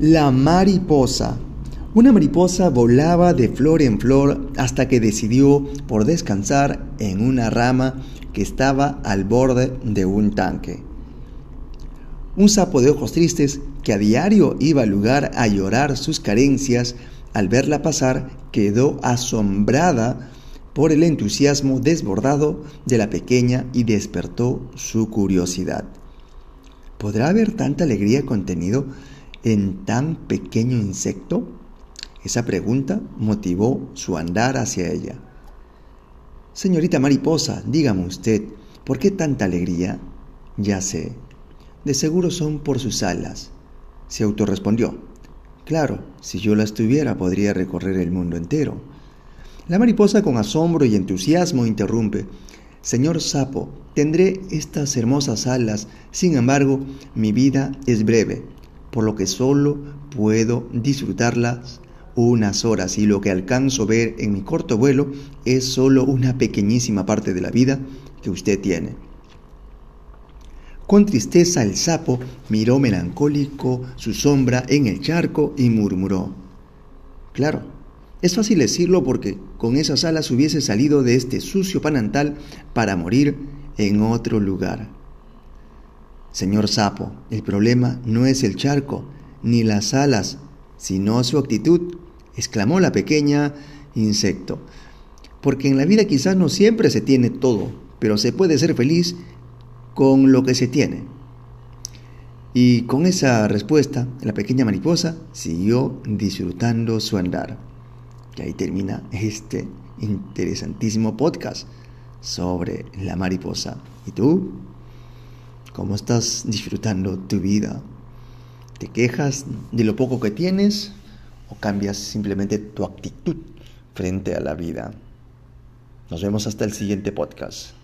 La mariposa. Una mariposa volaba de flor en flor hasta que decidió por descansar en una rama que estaba al borde de un tanque. Un sapo de ojos tristes que a diario iba al lugar a llorar sus carencias, al verla pasar quedó asombrada por el entusiasmo desbordado de la pequeña y despertó su curiosidad. ¿Podrá haber tanta alegría contenido en tan pequeño insecto? Esa pregunta motivó su andar hacia ella. Señorita mariposa, dígame usted, ¿por qué tanta alegría? Ya sé, de seguro son por sus alas. Se autorrespondió. Claro, si yo las tuviera podría recorrer el mundo entero. La mariposa con asombro y entusiasmo interrumpe. Señor sapo, tendré estas hermosas alas, sin embargo, mi vida es breve por lo que solo puedo disfrutarlas unas horas y lo que alcanzo a ver en mi corto vuelo es solo una pequeñísima parte de la vida que usted tiene. Con tristeza el sapo miró melancólico su sombra en el charco y murmuró, Claro, es fácil decirlo porque con esas alas hubiese salido de este sucio panantal para morir en otro lugar. Señor Sapo, el problema no es el charco ni las alas, sino su actitud, exclamó la pequeña insecto. Porque en la vida quizás no siempre se tiene todo, pero se puede ser feliz con lo que se tiene. Y con esa respuesta, la pequeña mariposa siguió disfrutando su andar. Y ahí termina este interesantísimo podcast sobre la mariposa. ¿Y tú? ¿Cómo estás disfrutando tu vida? ¿Te quejas de lo poco que tienes o cambias simplemente tu actitud frente a la vida? Nos vemos hasta el siguiente podcast.